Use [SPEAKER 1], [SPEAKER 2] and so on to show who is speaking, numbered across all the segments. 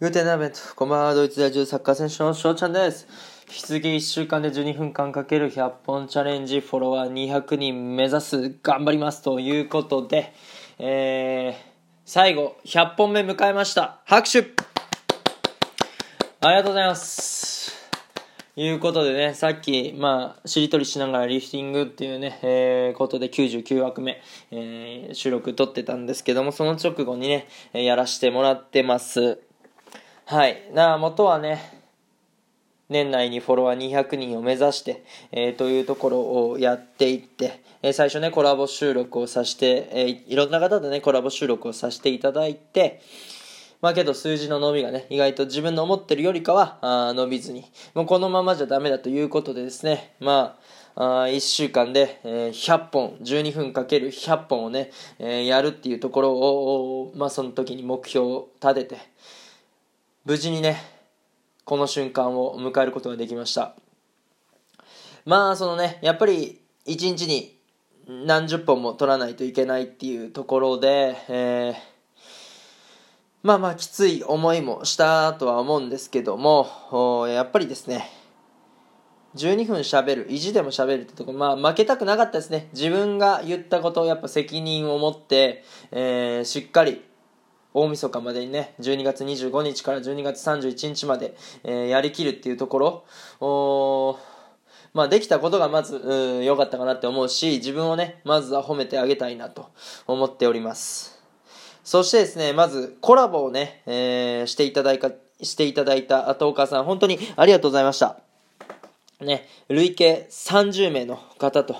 [SPEAKER 1] グーテナーベント、こんばんは、ドイツ在住サッカー選手の翔ちゃんです。引き続き1週間で12分間かける100本チャレンジ、フォロワー200人目指す、頑張りますということで、えー、最後、100本目迎えました。拍手ありがとうございます。いうことでね、さっき、まあ、しりとりしながらリフティングっていうね、えー、ことで99枠目、えー、収録撮ってたんですけども、その直後にね、やらしてもらってます。はい。なあ、元はね、年内にフォロワー200人を目指して、えー、というところをやっていって、えー、最初ね、コラボ収録をさせて、えー、いろんな方とね、コラボ収録をさせていただいて、まあけど数字の伸びがね、意外と自分の思ってるよりかはあ伸びずに、もうこのままじゃダメだということでですね、まあ、あ1週間で、えー、100本、12分かける100本をね、えー、やるっていうところを、まあその時に目標を立てて、無事にね、この瞬間を迎えることができました。まあそのね、やっぱり1日に何十本も取らないといけないっていうところで、えーまあまあきつい思いもしたとは思うんですけども、やっぱりですね、12分喋る、意地でも喋るってとこ、まあ負けたくなかったですね。自分が言ったことをやっぱ責任を持って、えー、しっかり大晦日までにね、12月25日から12月31日まで、えー、やりきるっていうところ、まあできたことがまず良かったかなって思うし、自分をね、まずは褒めてあげたいなと思っております。そしてですね、まずコラボをね、えー、していただいた、していただいた後岡さん、本当にありがとうございました。ね、累計30名の方と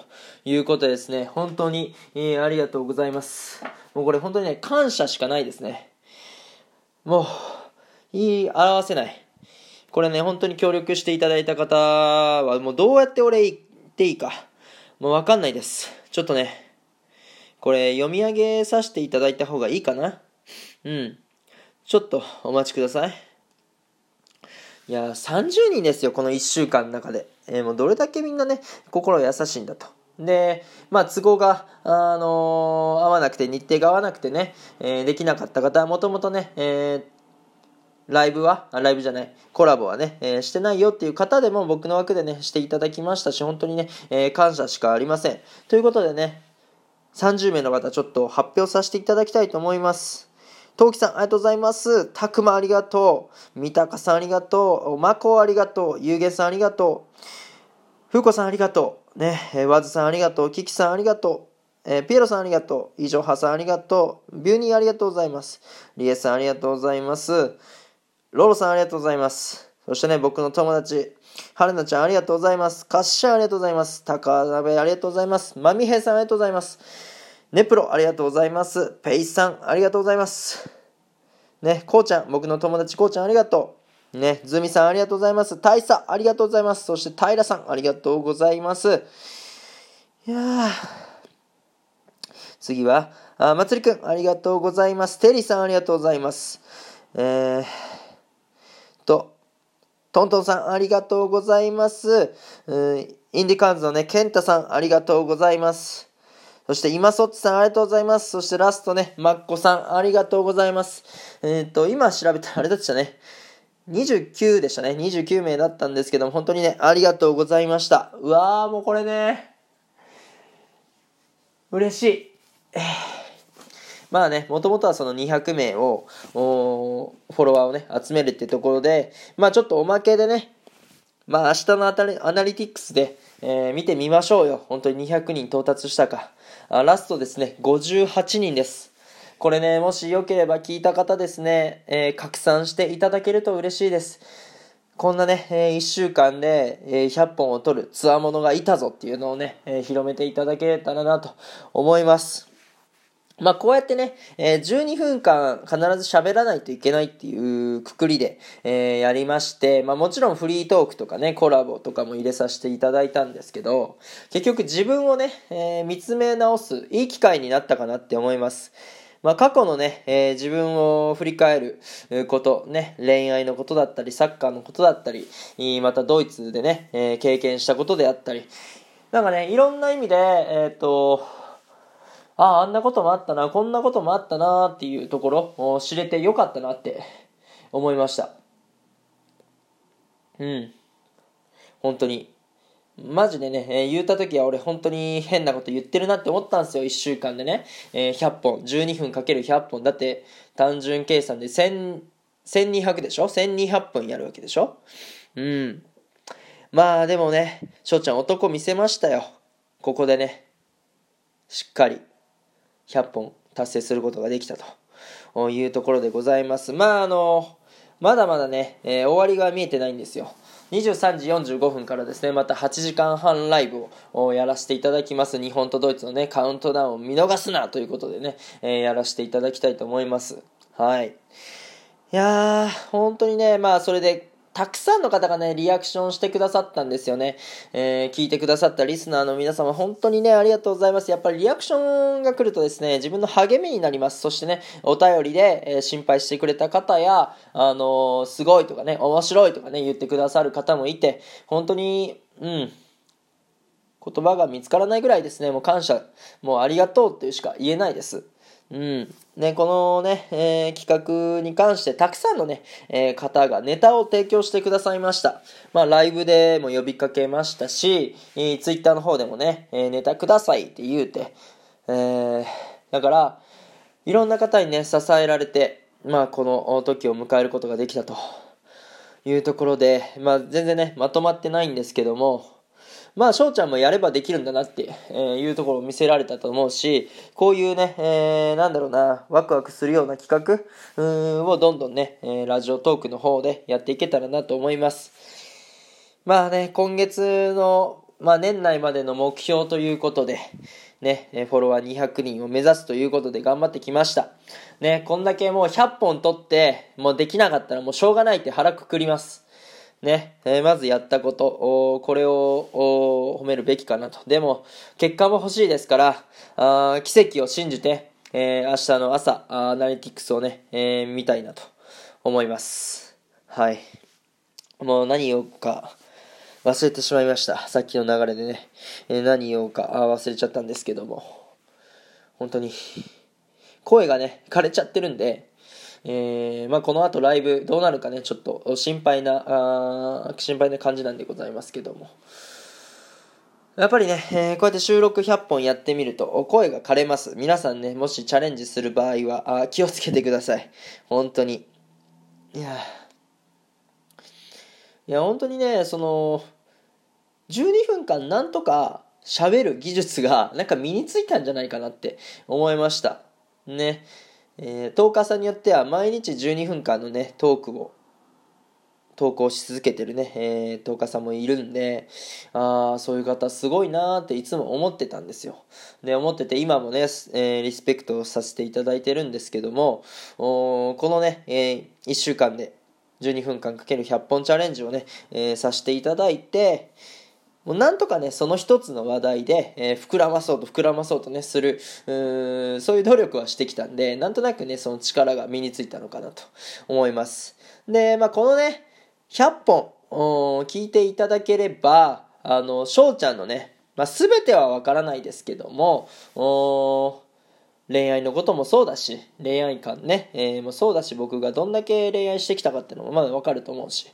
[SPEAKER 1] いうことでですね、本当に、えー、ありがとうございます。もうこれ本当にね、感謝しかないですね。もう、言い表せない。これね、本当に協力していただいた方は、もうどうやって俺言っていいか、もうわかんないです。ちょっとね、これ読み上げさせていただいた方がいいかなうん。ちょっとお待ちください。いや、30人ですよ、この1週間の中で。えー、もうどれだけみんなね、心優しいんだと。で、まあ、都合が、あのー、合わなくて、日程が合わなくてね、えー、できなかった方は、もともとね、えライブは、ライブじゃない、コラボはね、えしてないよっていう方でも僕の枠でね、していただきましたし、本当にね、え感謝しかありません。ということでね、30名の方ちょっと発表させていただきたいと思います。トウキさん、ありがとうございます。たくまありがとう。三鷹さんありがとう。まこありがとう。ゆうげさんありがとう。ふうこさんありがとう。ね、えわずさんありがとう。キキさんありがとう。えー、ピエロさんありがとう。以上、はさんありがとう。ビューニーありがとうございます。リエさんありがとうございます。ロロさんありがとうございます。そしてね、僕の友達、はるなちゃんありがとうございます。かっしゃんありがとうございます。高鍋ありがとうございます。まみへいさんありがとうございます。ネプロありがとうございます。ペイさんありがとうございます。ね、こうちゃん、僕の友達こうちゃんありがとう。ね、ズミさんありがとうございます。大佐ありがとうございます。そして平さんありがとうございます。いや次は、あまつりくんありがとうございます。テリーさんありがとうございます。えー、と、トントンさんありがとうございます。うん、インディカーズのね、ケンタさんありがとうございます。そして、今そっちさんありがとうございます。そしてラストね、マッコさんありがとうございます。えっ、ー、と、今調べたらあれだったね。29でしたね。29名だったんですけども、本当にね、ありがとうございました。うわー、もうこれね、嬉しい。え、まあね、もともとはその200名を、フォロワーをね、集めるってところで、まあちょっとおまけでね、まあ明日のアナリティクスで、えー、見てみましょうよ。本当に200人到達したか。あラストですね、58人です。これね、もしよければ聞いた方ですね、えー、拡散していただけると嬉しいです。こんなね、えー、1週間で、えー、100本を取るつわものがいたぞっていうのをね、えー、広めていただけたらなと思います。まあ、こうやってね、えー、12分間必ず喋らないといけないっていうくくりで、えー、やりまして、まあ、もちろんフリートークとかね、コラボとかも入れさせていただいたんですけど、結局自分をね、えー、見つめ直すいい機会になったかなって思います。まあ、過去のね、えー、自分を振り返ること、ね、恋愛のことだったり、サッカーのことだったり、またドイツでね、えー、経験したことであったり、なんかね、いろんな意味で、えっ、ー、と、ああ、あんなこともあったな、こんなこともあったなっていうところを知れてよかったなって思いましたうん本当にマジでね、えー、言った時は俺本当に変なこと言ってるなって思ったんですよ、1週間でね。えー、100本、12分かける100本。だって単純計算で1000、1200でしょ ?1200 分やるわけでしょ？うん。まあでもね、翔ちゃん男見せましたよ。ここでね、しっかり100本達成することができたというところでございます。まああの、まだまだね、えー、終わりが見えてないんですよ。23時45分からですね、また8時間半ライブをやらせていただきます。日本とドイツのね、カウントダウンを見逃すなということでね、えー、やらせていただきたいと思います。はい。いやー、本当にね、まあそれでたくさんの方がね、リアクションしてくださったんですよね。えー、聞いてくださったリスナーの皆様、本当にね、ありがとうございます。やっぱりリアクションが来るとですね、自分の励みになります。そしてね、お便りで、えー、心配してくれた方や、あのー、すごいとかね、面白いとかね、言ってくださる方もいて、本当に、うん、言葉が見つからないぐらいですね、もう感謝、もうありがとうっていうしか言えないです。うん。ね、このね、えー、企画に関してたくさんのね、えー、方がネタを提供してくださいました。まあ、ライブでも呼びかけましたし、えー、ツイッターの方でもね、えー、ネタくださいって言うて、えー、だから、いろんな方にね、支えられて、まあ、この時を迎えることができたというところで、まあ、全然ね、まとまってないんですけども、まあ、翔ちゃんもやればできるんだなって、え、いうところを見せられたと思うし、こういうね、えー、なんだろうな、ワクワクするような企画をどんどんね、え、ラジオトークの方でやっていけたらなと思います。まあね、今月の、まあ年内までの目標ということで、ね、フォロワー200人を目指すということで頑張ってきました。ね、こんだけもう100本取って、もうできなかったらもうしょうがないって腹くくります。ね、えー、まずやったこと、これを褒めるべきかなと。でも、結果も欲しいですから、あ奇跡を信じて、えー、明日の朝、アナリティクスをね、えー、見たいなと思います。はい。もう何言おうか忘れてしまいました。さっきの流れでね、え、何言おうか忘れちゃったんですけども、本当に、声がね、枯れちゃってるんで、えー、まあ、この後ライブどうなるかね、ちょっと心配な、あ心配な感じなんでございますけども。やっぱりね、えー、こうやって収録100本やってみると声が枯れます。皆さんね、もしチャレンジする場合はあ気をつけてください。本当に。いやいや、本当にね、その、12分間なんとか喋る技術がなんか身についたんじゃないかなって思いました。ね。えー、トーカーさんによっては毎日12分間のね、トークを投稿し続けてるね、えー、トーカさんもいるんで、ああ、そういう方すごいなーっていつも思ってたんですよ。で、思ってて今もね、えー、リスペクトさせていただいてるんですけども、おこのね、えー、1週間で12分間かける100本チャレンジをね、えー、させていただいて、もうなんとかね、その一つの話題で、えー、膨らまそうと膨らまそうとね、するうー、そういう努力はしてきたんで、なんとなくね、その力が身についたのかなと思います。で、まあ、このね、100本、聞いていただければ、あの、翔ちゃんのね、まあ、全てはわからないですけども、恋愛のこともそうだし、恋愛観ね、えー、もそうだし、僕がどんだけ恋愛してきたかっていうのもまだわかると思うし。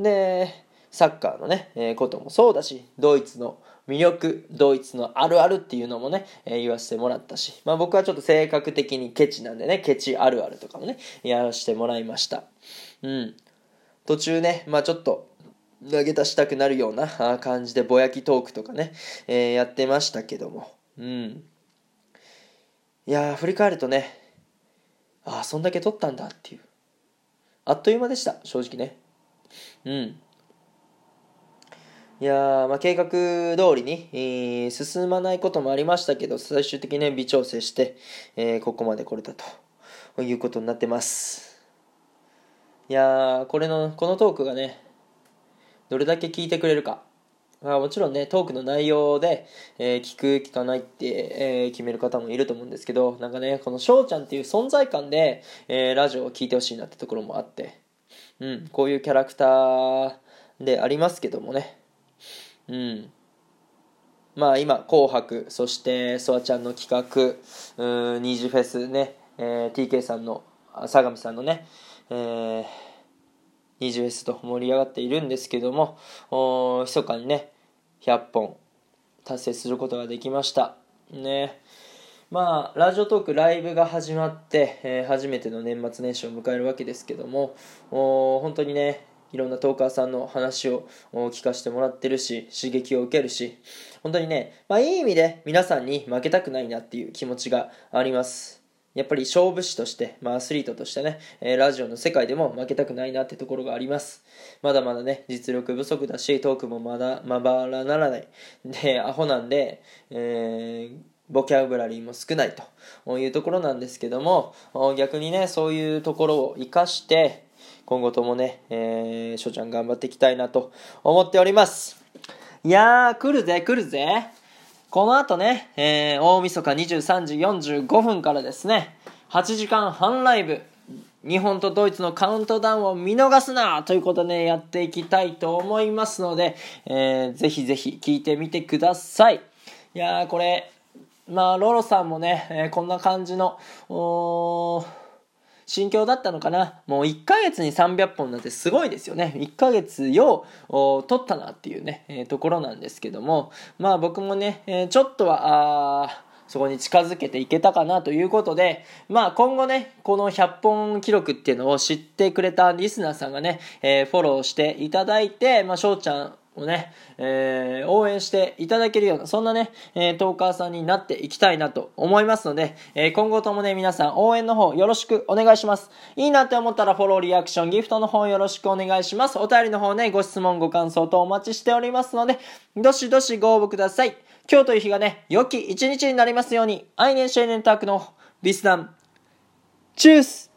[SPEAKER 1] で、サッカーのね、えー、こともそうだし、ドイツの魅力、ドイツのあるあるっていうのもね、えー、言わせてもらったし、まあ僕はちょっと性格的にケチなんでね、ケチあるあるとかもね、やらせてもらいました。うん。途中ね、まあちょっと、投げ出したくなるような感じでぼやきトークとかね、えー、やってましたけども。うん。いや振り返るとね、ああ、そんだけ撮ったんだっていう。あっという間でした、正直ね。うん。いやまあ、計画通りに、えー、進まないこともありましたけど、最終的に、ね、微調整して、えー、ここまで来れたということになってます。いやこれの、このトークがね、どれだけ聞いてくれるか。まあ、もちろんね、トークの内容で、えー、聞く、聞かないって、えー、決める方もいると思うんですけど、なんかね、この翔ちゃんっていう存在感で、えー、ラジオを聞いてほしいなってところもあって、うん、こういうキャラクターでありますけどもね、うん。まあ今、紅白、そしてソワちゃんの企画、うん、ニージフェスね、えー、TK さんの、相模さんのね、えー、20S と盛り上がっているんですけども、お密かにね、100本達成することができました。ね。まあ、ラジオトークライブが始まって、えー、初めての年末年始を迎えるわけですけども、お本当にね、いろんなトーカーさんの話を聞かせてもらってるし、刺激を受けるし、本当にね、まあいい意味で皆さんに負けたくないなっていう気持ちがあります。やっぱり勝負師として、まあ、アスリートとしてね、え、ラジオの世界でも負けたくないなってところがあります。まだまだね、実力不足だし、トークもまだまばらならない。で、アホなんで、えー、ボキャブラリーも少ないというところなんですけども、逆にね、そういうところを活かして、今後ともね、えー、翔ちゃん頑張っていきたいなと思っております。いやー、来るぜ、来るぜ。この後ね、えー、大晦日23時45分からですね、8時間半ライブ、日本とドイツのカウントダウンを見逃すなということで、ね、やっていきたいと思いますので、えー、ぜひぜひ聞いてみてください。いやー、これ、まあ、ロロさんもね、えー、こんな感じの、おー心境だったのかな？もう1ヶ月に300本なんてすごいですよね。1ヶ月よう取ったなっていうね、えー、ところなんですけども、まあ僕もね、えー、ちょっとは、あそこに近づけていけたかなということで、まあ今後ね、この100本記録っていうのを知ってくれたリスナーさんがね、えー、フォローしていただいて、まあ翔ちゃん、をね、えー、応援していただけるような、そんなね、えー、トーカーさんになっていきたいなと思いますので、えー、今後ともね、皆さん応援の方よろしくお願いします。いいなって思ったらフォロー、リアクション、ギフトの方よろしくお願いします。お便りの方ね、ご質問、ご感想とお待ちしておりますので、どしどしご応募ください。今日という日がね、良き一日になりますように、愛年青年タークのビスダン、チュース